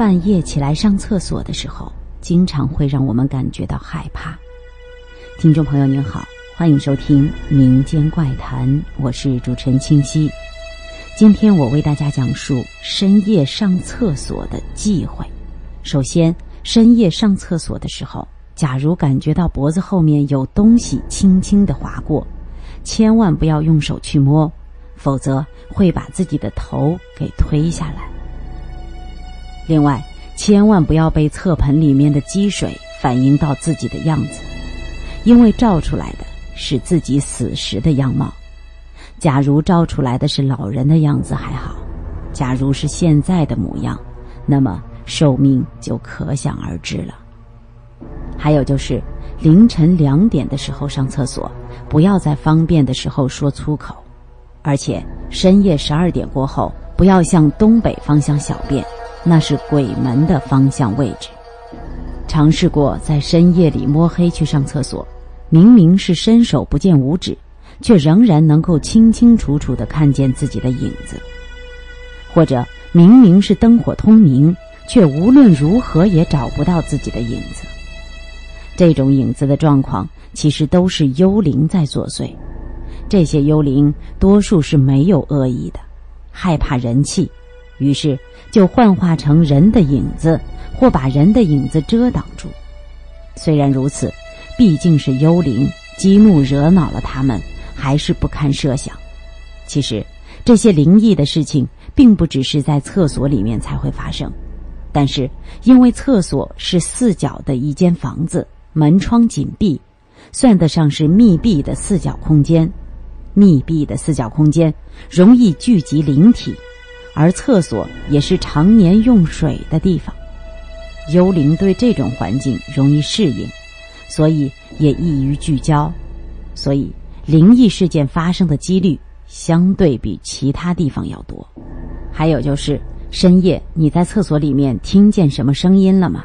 半夜起来上厕所的时候，经常会让我们感觉到害怕。听众朋友您好，欢迎收听《民间怪谈》，我是主持人清晰。今天我为大家讲述深夜上厕所的忌讳。首先，深夜上厕所的时候，假如感觉到脖子后面有东西轻轻的划过，千万不要用手去摸，否则会把自己的头给推下来。另外，千万不要被侧盆里面的积水反映到自己的样子，因为照出来的是自己死时的样貌。假如照出来的是老人的样子还好，假如是现在的模样，那么寿命就可想而知了。还有就是凌晨两点的时候上厕所，不要在方便的时候说粗口，而且深夜十二点过后，不要向东北方向小便。那是鬼门的方向位置。尝试过在深夜里摸黑去上厕所，明明是伸手不见五指，却仍然能够清清楚楚的看见自己的影子；或者明明是灯火通明，却无论如何也找不到自己的影子。这种影子的状况，其实都是幽灵在作祟。这些幽灵多数是没有恶意的，害怕人气。于是就幻化成人的影子，或把人的影子遮挡住。虽然如此，毕竟是幽灵，激怒惹恼了他们，还是不堪设想。其实这些灵异的事情，并不只是在厕所里面才会发生，但是因为厕所是四角的一间房子，门窗紧闭，算得上是密闭的四角空间。密闭的四角空间容易聚集灵体。而厕所也是常年用水的地方，幽灵对这种环境容易适应，所以也易于聚焦，所以灵异事件发生的几率相对比其他地方要多。还有就是深夜你在厕所里面听见什么声音了吗？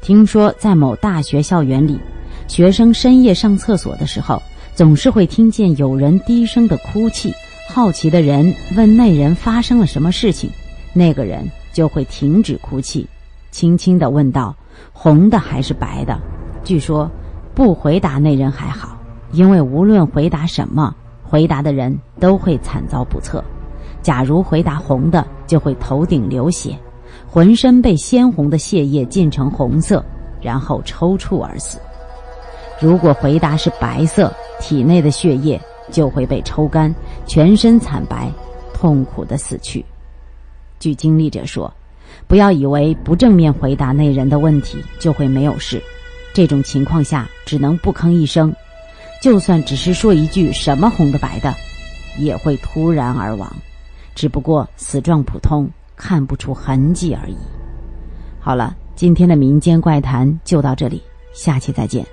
听说在某大学校园里，学生深夜上厕所的时候，总是会听见有人低声的哭泣。好奇的人问那人发生了什么事情，那个人就会停止哭泣，轻轻地问道：“红的还是白的？”据说，不回答那人还好，因为无论回答什么，回答的人都会惨遭不测。假如回答红的，就会头顶流血，浑身被鲜红的血液浸成红色，然后抽搐而死；如果回答是白色，体内的血液。就会被抽干，全身惨白，痛苦的死去。据经历者说，不要以为不正面回答那人的问题就会没有事，这种情况下只能不吭一声，就算只是说一句“什么红的白的”，也会突然而亡，只不过死状普通，看不出痕迹而已。好了，今天的民间怪谈就到这里，下期再见。